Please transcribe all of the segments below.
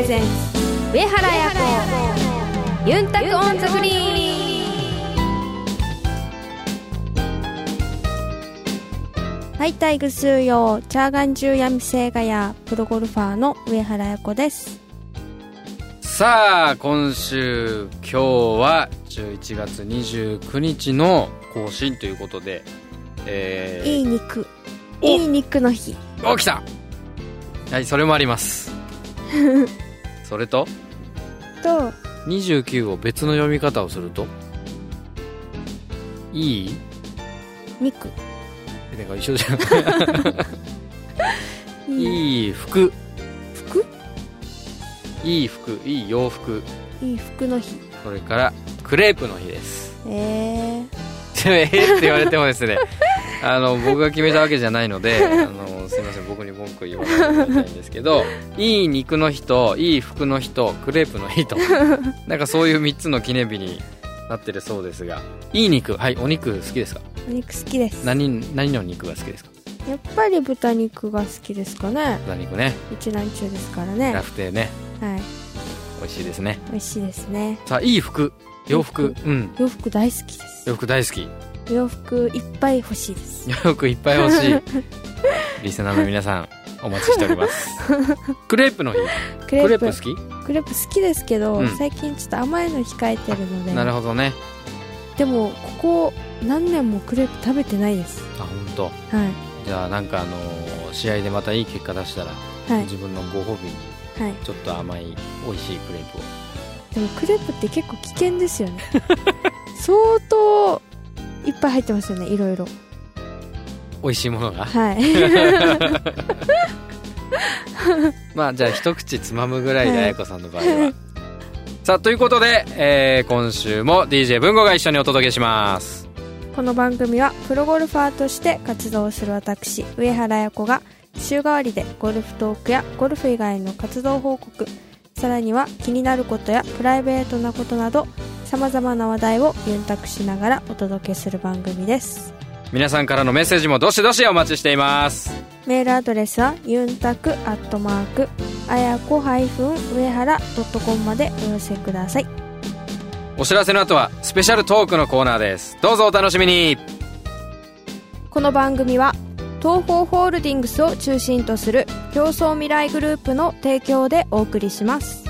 presents 上原彩子ユンタク on the green はい、ハイグスーヨー、チャーガンジューヤミセイガヤ、プロゴルファーの上原彩子です。さあ今週今日は11月29日の更新ということでえいい肉。おいい肉の日。ー、お来たはいそれもあります それと？と、29を別の読み方をすると？いい？肉。なんか一緒じゃん。いい。服。服？いい服。いい洋服。いい服の日。それからクレープの日です。え えーって言われてもですねあの僕が決めたわけじゃないのであのすいません僕に文句言わないでもらいんですけど いい肉の日といい服の日とクレープの日と なんかそういう3つの記念日になってるそうですがいい肉はいお肉好きですか？ー、お肉好きです。何何の肉が好きですか？やっぱり豚肉が好きですかね。豚肉ね一蘭中ですからね。ラはフテーねい。美味しいですね美味しいですね。さあいい服洋服洋うん洋服大好きです。洋服大好き洋服いっぱい欲しいです。洋服いっぱい欲しい。リスナーの皆さんお待ちしております。クレープの日。クレープ。好き？クレープ好きですけど、うん。最近ちょっと甘いの控えてるので。なるほどね。でもここ何年もクレープ食べてないです。あ本当。はい。じゃあなんかあのー試合でまたいい結果出したら、はい。自分のご褒美にはい。ちょっと甘い美味しいクレープを。でもクレープって結構危険ですよね。相当いっぱい入ってますよねいろいろ。美味しいものが？はい。まあじゃあ一口つまむぐらいではい彩子さんの場合は。さあということで、えー今週も DJ 文吾が一緒にお届けします。この番組はプロゴルファーとして活動する私上原彩子が週替わりでゴルフトークやゴルフ以外の活動報告さらには気になることやプライベートなことなどさまざまな話題をユンタクしながらお届けする番組です。皆さんからのメッセージもどしどしお待ちしています。メールアドレスはユンタクアットマークあやこ上原 .com までお寄せください。お知らせの後はスペシャルトークのコーナーです。どうぞお楽しみに。この番組は東方ホールディングスを中心とする競争未来グループの提供でお送りします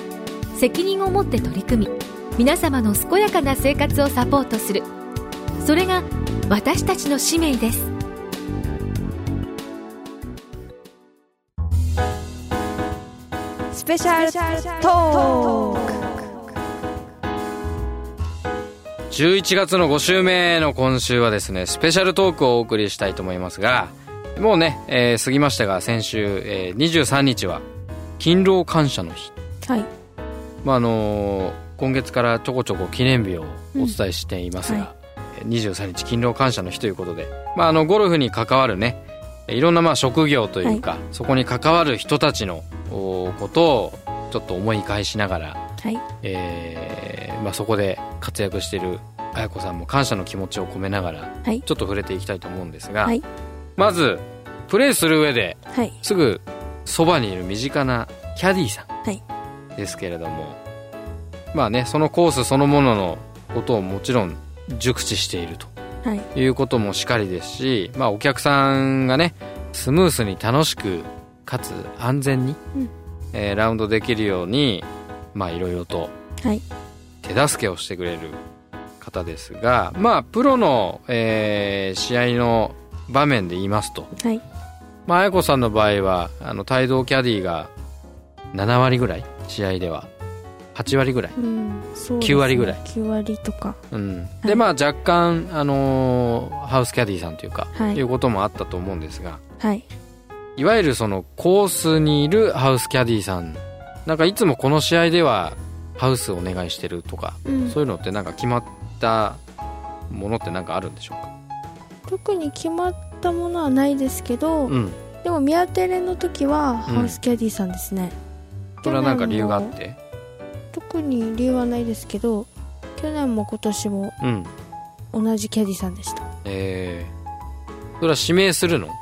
責任を持って取り組み皆様の健やかな生活をサポートする。それが私たちの使命です。スペシャルトーク。11月の5週目の今週はですねスペシャルトークをお送りしたいと思いますがもうね、えー過ぎましたが先週、えー23日は勤労感謝の日、はいまああのー今月からちょこちょこ記念日をお伝えしていますが、うんはえー23日勤労感謝の日ということで、まあ、あのゴルフに関わるねいろんなまあ職業というか、そこに関わる人たちのおことをちょっと思い返しながらはい。えーまあ、そこで活躍している綾子さんも感謝の気持ちを込めながらはい。ちょっと触れていきたいと思うんですが、はい。まずプレーする上ではい。すぐそばにいる身近なキャディーさはい。んですけれども、まあねそのコースそのもののことをもちろん熟知しているとはい。いうこともしかりですし、まあ、お客さんがねスムースに楽しくかつ安全に、うん。えーラウンドできるようにまあいろいろとはい。手助けをしてくれる方ですがまあプロの、えー試合の場面で言いますと、はい。まあ、綾子さんの場合はあの帯同キャディが7割ぐらい試合では。8割ぐらい、うんね。9割ぐらい。9割とか。うん、い。でまあ若干、あのーハウスキャディーさんというか、はい。い、うこともあったと思うんですが。はい。いわゆるそのコースにいるハウスキャディーさんなんかいつもこの試合ではハウスお願いしてるとか、うん。そういうのってなんか決まったものってなんかあるんでしょうか？特に決まったものはないですけど、うん。でも宮テレの時はハウスキャディさんですね、それはなんか理由があって？特に理由はないですけど去年も今年もうん。同じキャディさんでした。いえー、それは指名するの？や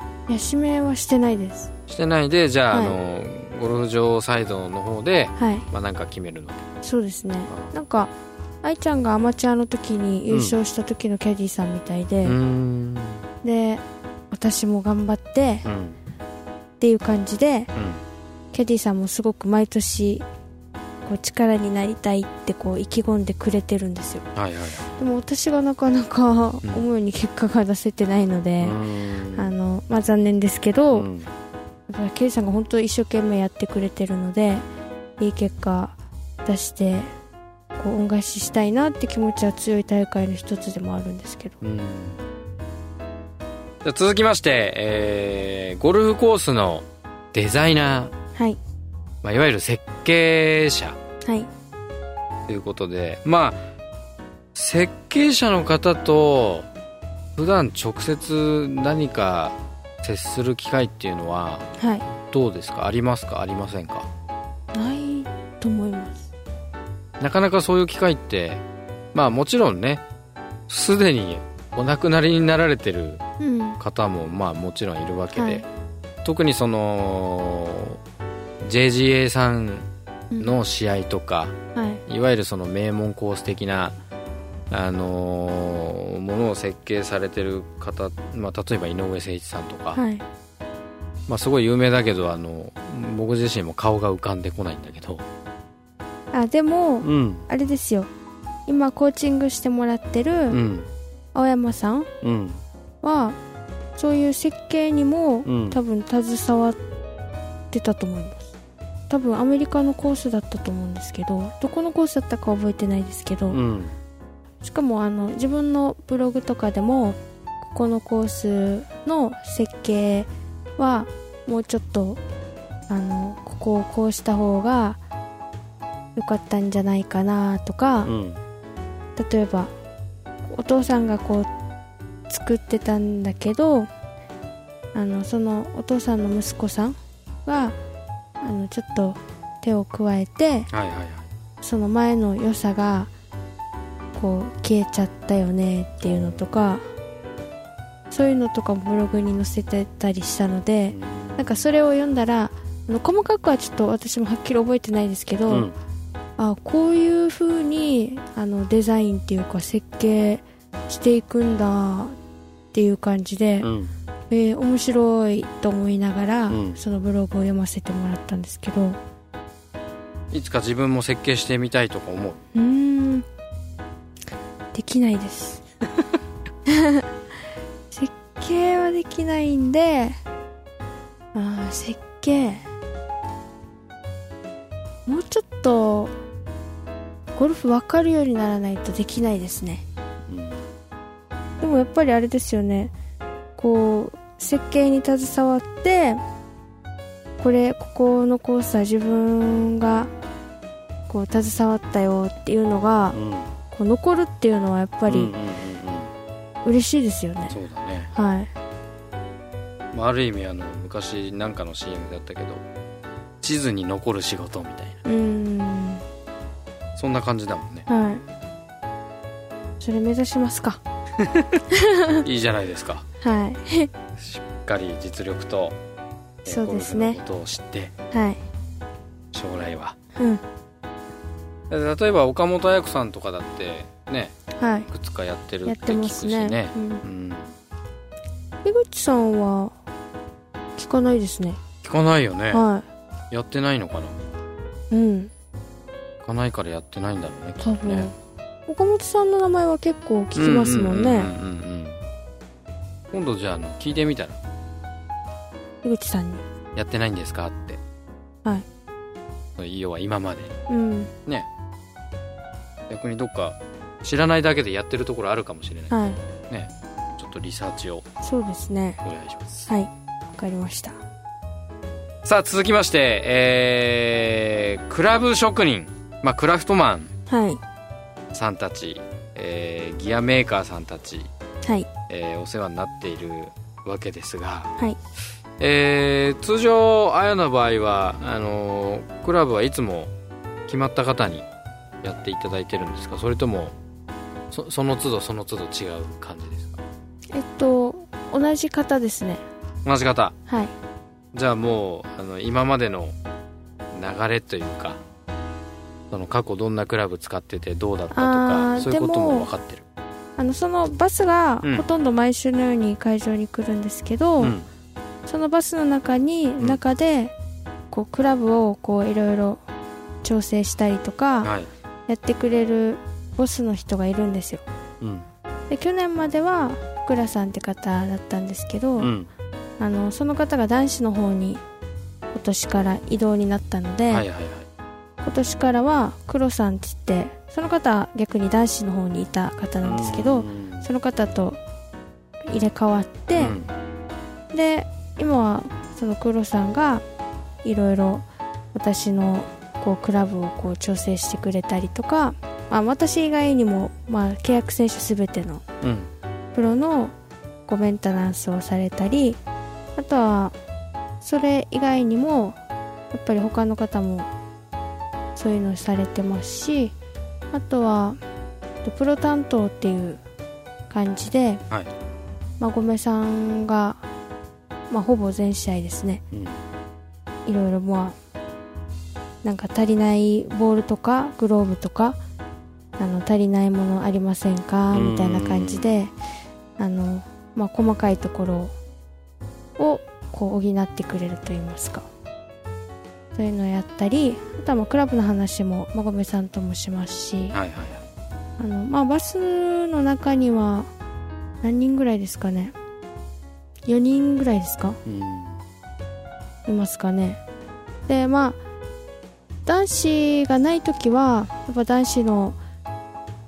指名はしてないです。してないでじゃあ,、はい。あのゴルフ場サイドの方で、はい。まあ、なんか決めるの。そうですね。なんか愛ちゃんがアマチュアの時に優勝した時のキャディさんみたいで、うーん。で私も頑張ってうん。っていう感じでうんキャディさんもすごく毎年こう力になりたいってこう意気込んでくれてるんですよ。はいはい。でも私がなかなか思うように結果が出せてないので、うーん。あのまあ、残念ですけど、うん。やっぱりケイさんが本当に一生懸命やってくれてるのでいい結果出してこう恩返ししたいなって気持ちは強い大会の一つでもあるんですけど。うん。じゃあ続きまして、えーゴルフコースのデザイナー、はい。まあ、いわゆる設計者。はい。ということでまあ設計者の方と普段直接何か接する機会っていうのははい。どうですか？ありますか？ありませんか？ないと思います。なかなかそういう機会ってまあもちろんねすでにお亡くなりになられてるうん。方もまあもちろんいるわけで、はい。特にその JGA さんの試合とか、はい。いわゆるその名門コース的な、あのーものを設計されてる方、まあ、例えば井上誠一さんとか、はい。まあ、すごい有名だけどあの僕自身も顔が浮かんでこないんだけど、あでもうん。あれですよ。今コーチングしてもらってうるん。青山さんうん。はそういう設計にもうん。多分携わってたと思います多分アメリカのコースだったと思うんですけどどこのコースだったか覚えてないですけど、うん。しかもあの自分のブログとかでもここのコースの設計はもうちょっとあのここをこうした方が良かったんじゃないかなとか、うん。例えばお父さんがこう作ってたんだけどあのそのお父さんの息子さんがあのちょっと手を加えてはいはいはい。その前の良さがこう消えちゃったよねっていうのとかそういうのとかもブログに載せてたりしたのでなんかそれを読んだらあの細かくはちょっと私もはっきり覚えてないですけど、うん。あこういう風にあにデザインっていうか設計していくんだっていう感じで、うんえー面白いと思いながら、うん。そのブログを読ませてもらったんですけど。いつか自分も設計してみたいとか思う？うーん。できないです。設計はできないんであー設計。もうちょっとゴルフ分かるようにならないとできないですね。うん。でもやっぱりあれですよね。こう設計に携わってこれここのコースは自分がこう携わったよっていうのがうん。こう残るっていうのはやっぱりうんうんうんうん。嬉しいですよね、そうだね、はい。まあ、ある意味あの昔なんかの CM だったけど地図に残る仕事みたいな。うーん。そんな感じだもんね。はい。それ目指しますか。いいじゃないですかはい。しっかり実力とえそうですね。ことを知ってはい。将来は。うん。例えば岡本綾子さんとかだってねはい。いくつかやってるっやってて聞くしますね。ねうん。うん。井口さんは聞かないですね。聞かないよね。はやってないのかな？いうん。聞かないからやってないんだろうねきっ多分、とね岡本さんの名前は結構聞きますもんね。うううんうんうん今度じゃああの聞いてみたら。井口さんに。やってないんですかって。はい。要は今まで。うん。ね。逆にどっか知らないだけでやってるところあるかもしれない。はい。ね。ちょっとリサーチをそうですね。お願いします。はい。わかりました。さあ続きましてえー、クラブ職人。まあクラフトマン。はい。さんたち、えーギアメーカーさんたち、はいえーお世話になっているわけですが、はい。えー通常あやの場合はあのークラブはいつも決まった方にやっていただいてるんですか？それともそその都度その都度違う感じですか？えっと同じ方ですね。同じ方？はい。じゃあもうあの今までの流れというかその過去どんなクラブ使っててどうだったとあかーそういうことも分かってるあのそのバスがうん。ほとんど毎週のように会場に来るんですけど、うん。そのバスの中に、ん。中でこうクラブをこういろいろ調整したりとかはい。やってくれるボスの人がいるんですよ。うん。で去年までは福良さんって方だったんですけど、うん。あのその方が男子の方に今年から異動になったので、はいはいはい。今年からは黒さんって言ってその方は逆に男子の方にいた方なんですけど、うん。その方と入れ替わって、うん。で今はその黒さんがいろいろ私のこうクラブをこう調整してくれたりとか、まあ、私以外にも、まあ、契約選手全てのうん。プロのこうメンテナンスをされたりあとはそれ以外にもやっぱり他の方もそういうのをされてますしあとはプロ担当っていう感じで、はい。まごめさんが、まあ、ほぼ全試合ですね。うん。いろいろまあなんか足りないボールとかグローブとかあの足りないものありませんか？うん。みたいな感じであの、まあ、細かいところをこう補ってくれると言いますかそういうのをやったりあとはまあクラブの話もまごめさんともしますしはいはいはい。あの、まあ、バスの中には何人ぐらいですかね？4人ぐらいですか？うん。いますかね？でまあ男子がない時はやっぱ男子の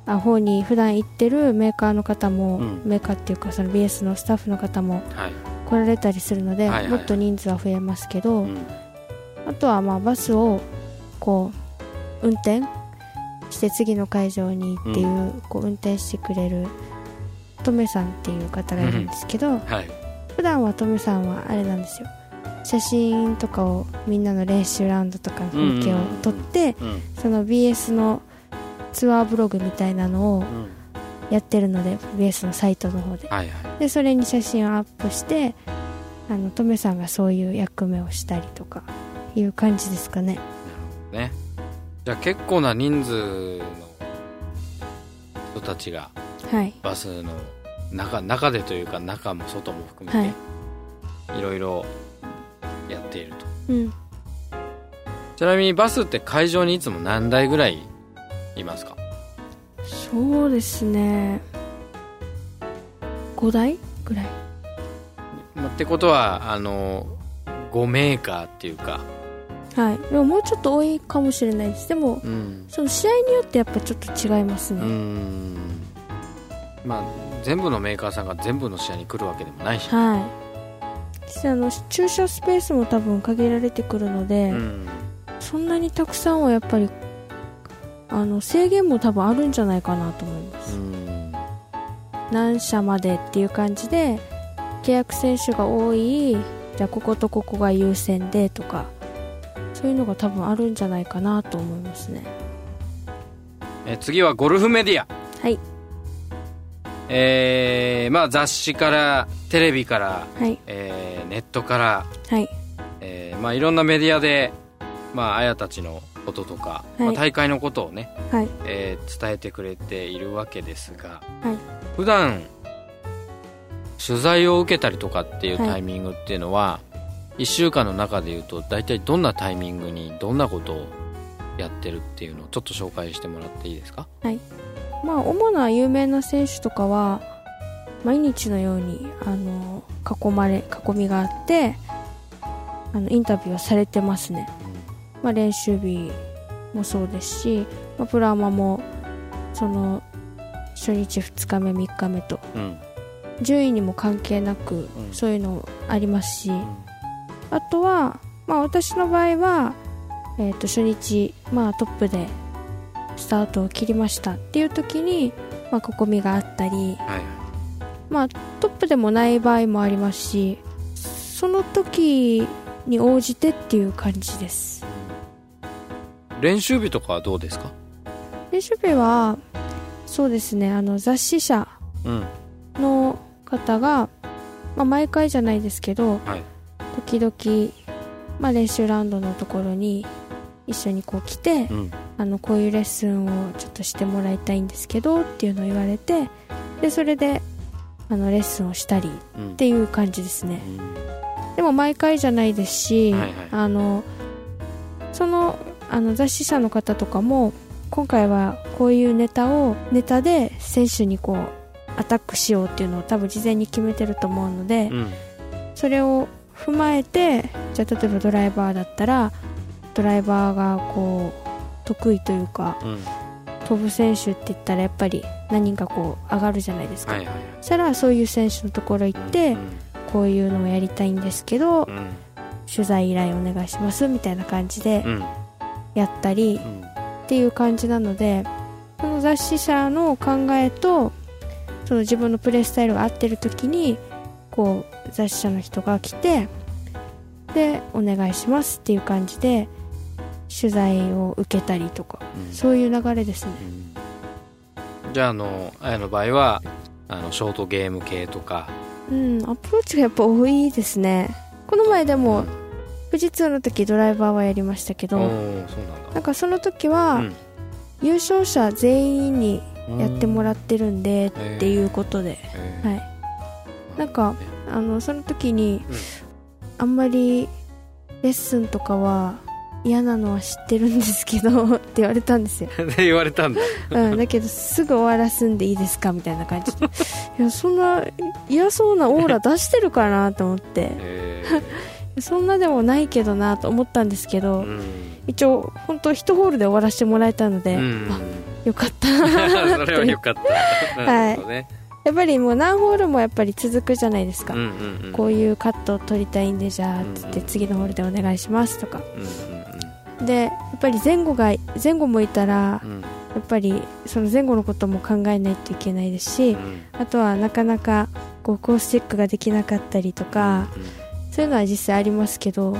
あ方に普段行ってるメーカーの方も、うん。メーカーっていうかその BS のスタッフの方もはい。来られたりするので、はいはいはい。もっと人数は増えますけど、うんあとはまあバスをこう運転して次の会場にっていう,、こう運転してくれるトメさんっていう方がいるんですけど、はい。普段はトメさんはあれなんですよ。写真とかをみんなの練習ラウンドとかの風景を撮って、うんその BS のツアーブログみたいなのをうん。やってるので BS のサイトの方で。はいはい。でそれに写真をアップしてあのトメさんがそういう役目をしたりとかいう感じですかね。ね。じゃあ結構な人数の人たちがはい。バスの中中でというか中も外も含めて、い、ろいろやっていると。うん。ちなみにバスって会場にいつも何台ぐらいいますか？そうですね。5台ぐらい。まってことはあの5メーカーっていうかはい。でももうちょっと多いかもしれないです。でもうん。その試合によってやっぱちょっと違いますうね、ん。まあ全部のメーカーさんが全部の試合に来るわけでもないし、はい。あの駐車スペースも多分限られてくるので、うん。そんなにたくさんはやっぱりあの制限も多分あるんじゃないかなと思います、うん。何社までっていう感じで契約選手が多いじゃあこことここが優先でとかそういうのが多分あるんじゃないかなと思いますね。え次はゴルフメディア。はい。えーまあ雑誌からテレビから、はい。えーネットから、はい。えーまあいろんなメディアでまああやたちのこととか、はい。まあ、大会のことをね、はい。えー伝えてくれているわけですが、はい。普段取材を受けたりとかっていうはい。タイミングっていうのは、1週間の中でいうと大体どんなタイミングにどんなことをやってるっていうのをちょっと紹介してもらっていいですか？まあ主な有名な選手とかは毎日のようにあの囲まれ囲みがあってあのインタビューをされてますね。まあ、練習日もそうですし、まあ、プロアマもその初日2日目3日目と。うん。順位にも関係なく、うん。そういうのありますし、あとは、まあ、私の場合は、えー、と初日、まあ、トップでスタートを切りましたっていう時に、まあ、こみがあったり、はい。まあ、トップでもない場合もありますしその時に応じてっていう感じです。練習日とかはどうですか？練習日はそうですねあの雑誌社うん。の方が、まあ、毎回じゃないですけどはい時々、まあ、練習ラウンドのところに一緒にこう来て、うん。あのこういうレッスンをちょっとしてもらいたいんですけどっていうのを言われてでそれであのレッスンをしたりうんっていう感じですね。うん。でも毎回じゃないですし、はいはい。あのそのあの雑誌社の方とかも今回はこういうネタをネタで選手にこうアタックしようっていうのを多分事前に決めてると思うので、うん。それを踏まえてじゃあ例えばドライバーだったらドライバーがこう得意というかうん。飛ぶ選手って言ったらやっぱり何人かこう上がるじゃないですか、はいはいはい。そしたらそういう選手のところ行って、うんこういうのをやりたいんですけど、うん。取材依頼お願いしますみたいな感じでうん。やったりうん。っていう感じなのでその雑誌社の考えとその自分のプレースタイルが合ってる時にこう雑誌社の人が来てでお願いしますっていう感じで取材を受けたりとかうん。そういう流れですね。うん。じゃああのあやの場合はあのショートゲーム系とか。うんアプローチがやっぱ多いですね。この前でもうん。富士通の時ドライバーはやりましたけどなんかその時は、うん。優勝者全員にだやってもらってるんでっていうことで、はい。なんかあのその時に、うん。あんまりレッスンとかは嫌なのは知ってるんですけど って言われたんですよ、で言われたんだ。うん、だけどすぐ終わらすんでいいですかみたいな感じ。で いやそんな嫌そうなオーラ出してるかなと思って。へ そんなでもないけどなと思ったんですけーど、うん。一応本当一ホールで終わらせてもらえたので、うんあよかったそなれはよかったなるほどねやっぱりもう何ホールもやっぱり続くじゃないですか、こういうカットを取りたいんでじゃあつってうん。次のホールでお願いしますとか。うんでやっぱり前後が前後もいたらやっぱりその前後のことも考えないといけないですしうん。あとはなかなかこうコースチェックができなかったりとかそういうのは実際ありますけど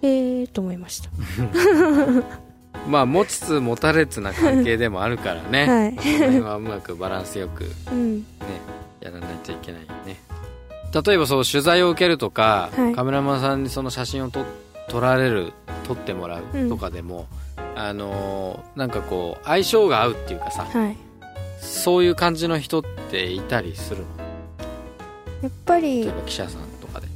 えーと思いました まあ持ちつ持たれつな関係でもあるからね、はい。その辺はうまくバランスよくねうん。やらないといけないよね。例えばそう取材を受けるとか、はい。カメラマンさんにその写真を撮撮られる撮ってもらううん。とかでも、あのーなんかこう相性が合うっていうかさはい。そういう感じの人っていたりするの？やっぱり、例えば記者さんとかで、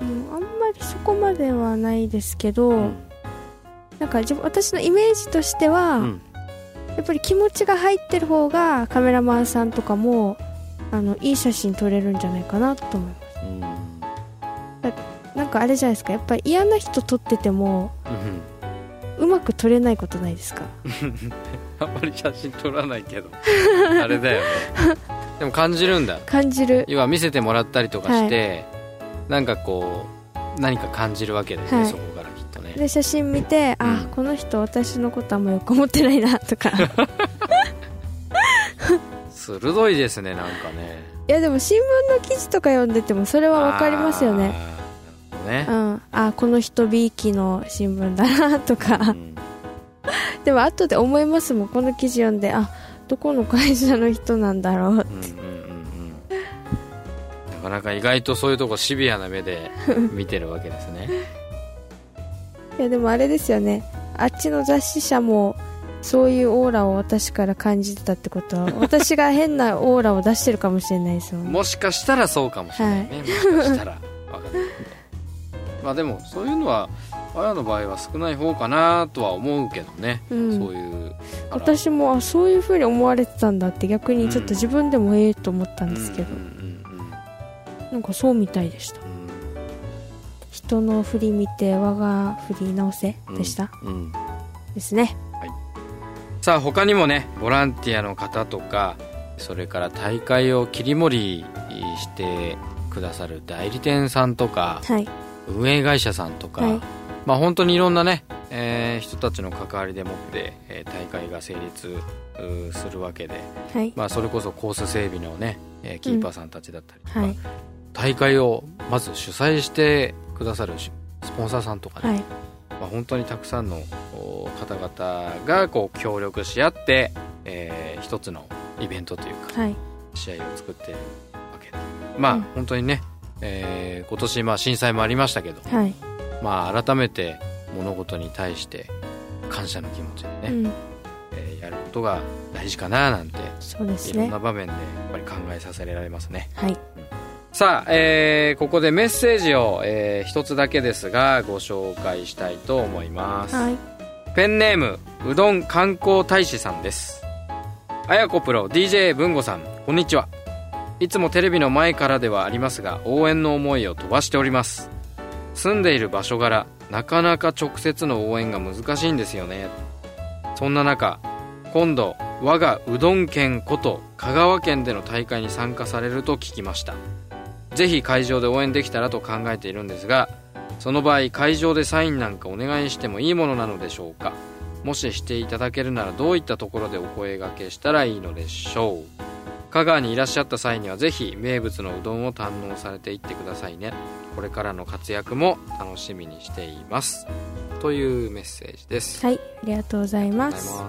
うん、あんまりそこまではないですけど、うんなんか自分私のイメージとしては、うん。やっぱり気持ちが入ってる方がカメラマンさんとかもあのいい写真撮れるんじゃないかなと思います。うん。なんかあれじゃないですか。やっぱり嫌な人撮っててもうまく撮れないことないですか？あんまり写真撮らないけど。あれだよね。でも感じるんだ。感じる。要は見せてもらったりとかして、なんかこう何か感じるわけだよね、はい。そこで写真見て、うん。あこの人私のことあんまよく思ってないなとか。鋭いですねなんかね。いやでも新聞の記事とか読んでてもそれは分かりますよね。あーなるほうん。あこの人 B 期の新聞だなとか。うん。でも後で思いますもんこの記事読んで。あどこの会社の人なんだろううんうんうんうん。なかなか意外とそういうとこシビアな目で見てるわけですねいやでもあれですよね。あっちの雑誌社もそういうオーラを私から感じてたってことは 私が変なオーラを出してるかもしれないですもんもしかしたらそうかもしれないね、もしかしたら。まあでもそういうのはあやの場合は少ない方かなとは思うけどね、うん。そういう私もあそういう風に思われてたんだって逆にちょっと自分でもええと思ったんですけど、うん。うん。うん。うん。なんかそうみたいでした。うん人人の振り見て我が振り直せでした、うん。うん。ですね。さあ他にもねボランティアの方とかそれから大会を切り盛りしてくださる代理店さんとかはい。運営会社さんとか、はい。まあ本当にいろんなね、えー人たちの関わりでもって、えー大会が成立するわけで、はい。まあ、それこそコース整備のね、えーキーパーさんたちだったりとか、はい。大会をまず主催してくださるしスポンサーさんとかね、はい。まあ、本当にたくさんのお方々がこう協力し合って、えー一つのイベントというかはい。試合を作ってるわけで。まあ、うん。本当にね、えー今年まあ震災もありましたけど、はい、まあ、改めて物事に対して感謝の気持ちでね、うん、えーやることが大事かななんてそうですいろんねな場面でやっぱり考えさせられますね。はいさあ、えーここでメッセージを、えー一つだけですがご紹介したいと思います、はい。ペンネームうどん観光大使さんです。あやこプロ DJ 文吾さんこんにちは。いつもテレビの前からではありますが応援の思いを飛ばしております。住んでいる場所柄なかなか直接の応援が難しいんですよね。そんな中今度我がうどん県こと香川県での大会に参加されると聞きましたぜひ会場で応援できたらと考えているんですがその場合会場でサインなんかお願いしてもいいものなのでしょうか？もししていただけるならどういったところでお声掛けしたらいいのでしょう？香川にいらっしゃった際にはぜひ名物のうどんを堪能されていってくださいね。これからの活躍も楽しみにしています。というメッセージです。はいありがとうございます。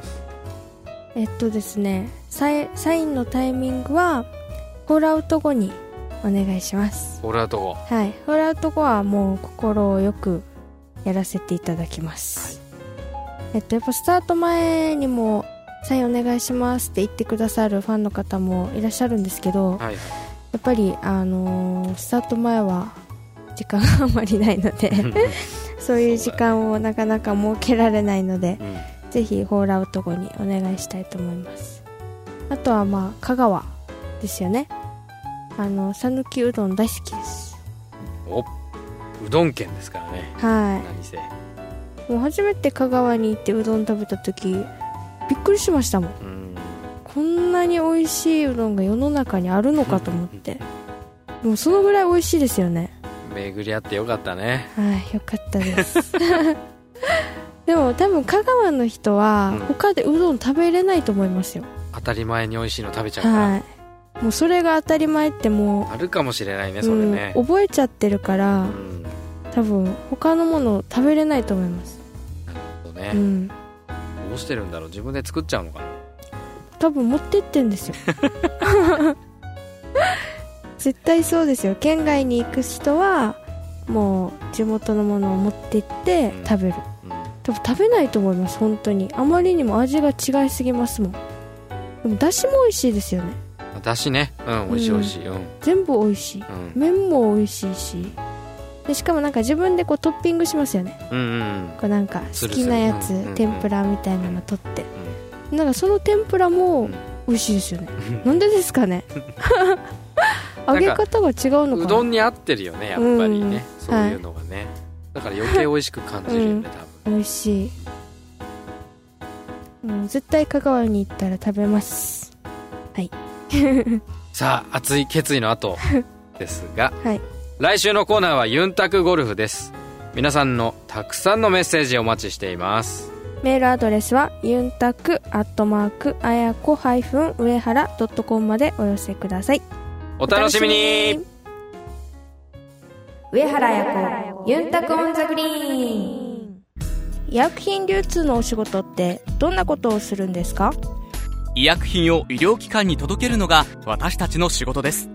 えっとですねサインのタイミングはホールアウト後にお願いします。ホールアウト後はい。ホールアウト後はもう心よくやらせていただきます、えっとやっぱスタート前にもサインお願いしますって言ってくださるファンの方もいらっしゃるんですけど、はいやっぱりあのースタート前は時間があまりないので そういう時間をなかなか設けられないのでうん。ぜひホールアウト後にお願いしたいと思います。あとはまあ香川ですよねあの讃岐うどん大好きです。おうどん県ですからね。は何せ。いもう初めて香川に行ってうどん食べた時びっくりしましたもん。うん。こんなに美味しいうどんが世の中にあるのかと思って。もうそのぐらい美味しいですよね。巡り合ってよかったね。はいよかったです。でも多分香川の人はうん。他でうどん食べれないと思いますよ、当たり前に美味しいの食べちゃうから、はいもうそれが当たり前ってもあるかもしれないねう、それね。うん、覚えちゃってるから、うん。多分他のもの食べれないと思います、そうね、うん、どうしてるんだろう？自分で作っちゃうのかな？多分持ってってんですよ。絶対そうですよ。県外に行く人はもう地元のものを持って行ってうん。食べる、うん。多分食べないと思います本当に。あまりにも味が違いすぎますもん。でもだしも美味しいですよねだしね。うん美味しい美味しい。うん、うん。全部美味しい。麺も美味しいし。でしかもなんか自分でこうトッピングしますよね。うんうんこうなんか好きなやつするするうん。天ぷらみたいなの取って。なんかその天ぷらもうん。美味しいですよね。うんなんでですかね？揚げ方が違うのかな？うどんに合ってるよねやっぱりね、うん。そういうのがね、だから余計美味しく感じるよね、うん多分。美味しい。うん絶対香川に行ったら食べます さあ熱い決意の後ですが はい。来週のコーナーはユンタクゴルフです。皆さんのたくさんのメッセージをお待ちしています。メールアドレスはユンタクアットマークあやこ上原ドットコムまでお寄せください。お楽しみに。上原彩子ユンタクオンザグリーン。医薬品流通のお仕事ってどんなことをするんですか？医薬品を医療機関に届けるのが私たちの仕事です。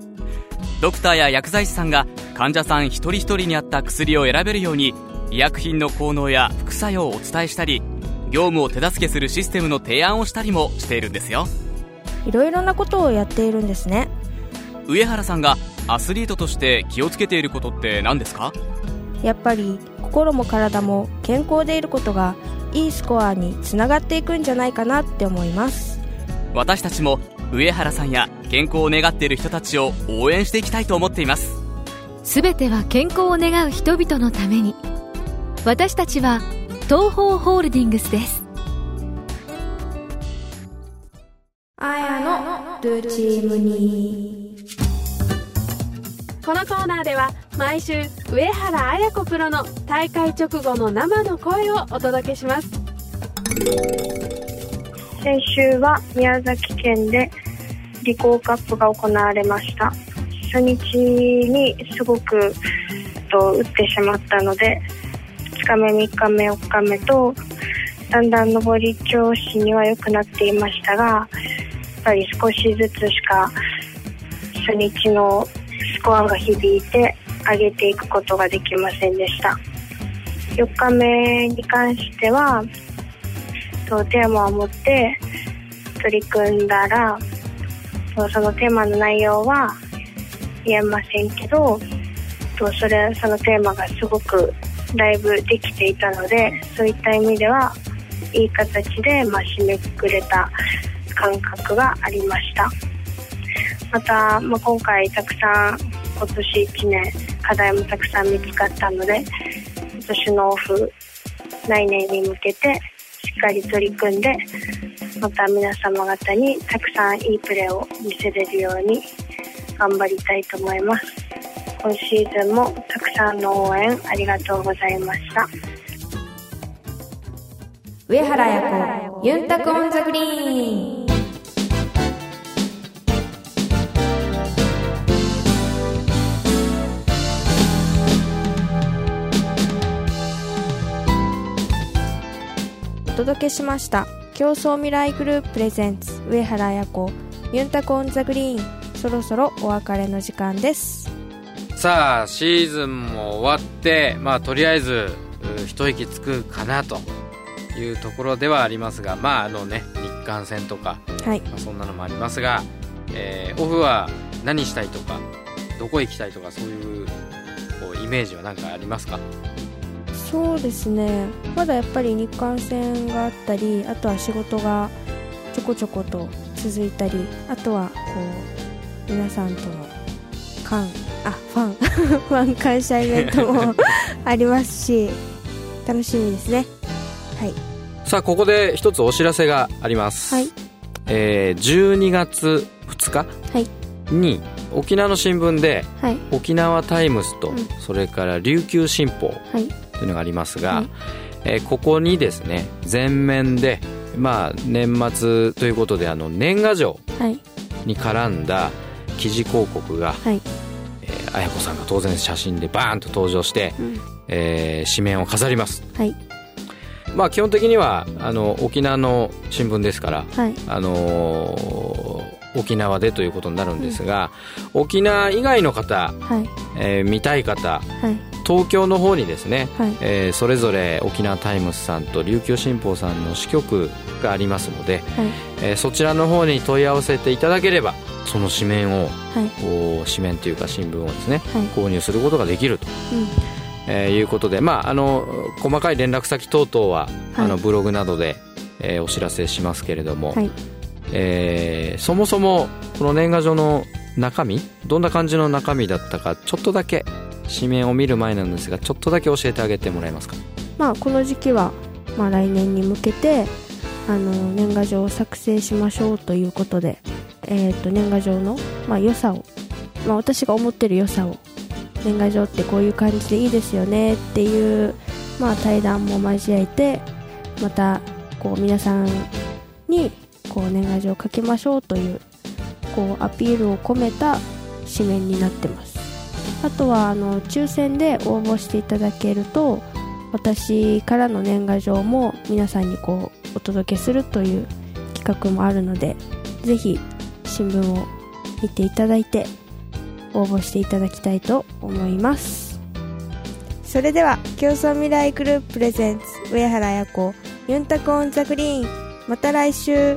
ドクターや薬剤師さんが患者さん一人一人に合った薬を選べるように医薬品の効能や副作用をお伝えしたり業務を手助けするシステムの提案をしたりもしているんですよ。いろいろなことをやっているんですね。上原さんがアスリートとして気をつけていることって何ですか？やっぱり心も体も健康でいることがいいスコアにつながっていくんじゃないかなって思います私たちも上原さんや健康を願っている人たちを応援していきたいと思っています。全ては健康を願う人々のために。私たちは東方ホールディングスです。あやのルーチームに。このコーナーでは毎週上原綾子プロの大会直後の生の声をお届けします先週は宮崎県でリコーカップが行われました。初日にすごくと打ってしまったので2日目3日目4日目とだんだん上り調子には良くなっていましたがやっぱり少しずつしか初日のスコアが響いて上げていくことができませんでした。4日目に関してはとテーマを持って取り組んだらそのテーマの内容は言えませんけどとそれそのテーマがすごくだいぶできていたのでそういった意味ではいい形で、まあ、締めくくれた感覚がありました。また、まあ、今回たくさん今年1年課題もたくさん見つかったので今年のオフ来年に向けてかり取り組んでまた皆様方にたくさんいいプレーを見せれるように頑張りたいと思います。今シーズンもたくさんの応援ありがとうございました。上原彩子ユンタクオンザグリーン。届けしました。競争未来グループプレゼンツ上原彩子ユンタクオンザグリーン。そろそろお別れの時間です。さあシーズンも終わってまあとりあえずう一息つくかなと。いうところではありますがまああのね日韓戦とか、はい。まあ、そんなのもありますが、えーオフは何したいとかどこ行きたいとかそういうこうイメージは何かありますか？そうですね。まだやっぱり日韓戦があったりあとは仕事がちょこちょこと続いたりあとはこう皆さんとの感あファン ファン感謝イベントも ありますし楽しみですね。はい。さあここで一つお知らせがあります、はい。えー12月2日はい。に沖縄の新聞ではい。沖縄タイムズと、うん。それから琉球新報はいというのがありますが、はい。えーここにですね全面でまあ年末ということであの年賀状はい。に絡んだ記事広告が、はい。えー綾子さんが当然写真でバーンと登場して、うん。えー紙面を飾ります。はい。まあ基本的にはあの沖縄の新聞ですからはい。あのー沖縄でということになるんですが、沖縄以外の方、はい。えー見たい方はい。東京の方にですね、はい。えーそれぞれ沖縄タイムズさんと琉球新報さんの支局がありますので、はい。えーそちらの方に問い合わせていただければその紙面をはい。紙面というか新聞をですねはい。購入することができると、うん。えーいうことで、まあ、あの細かい連絡先等々は、はい。あのブログなどで、えーお知らせしますけれども、はいえーそもそもこの年賀状の中身どんな感じの中身だったかちょっとだけ紙面を見る前なんですがちょっとだけ教えてあげてもらえますか？まあこの時期は、まあ、来年に向けてあの年賀状を作成しましょうということで、えー、と年賀状の、まあ、良さを、まあ、私が思ってる良さを年賀状ってこういう感じでいいですよねっていう、まあ、対談も交えてまたこう皆さんにこう年賀状を書きましょうというこうアピールを込めた紙面になってます。あとはあの抽選で応募していただけると私からの年賀状も皆さんにこうお届けするという企画もあるのでぜひ新聞を見ていただいて応募していただきたいと思います。それでは共創未来グループ presents 上原彩子ユンタク on the green。また来週。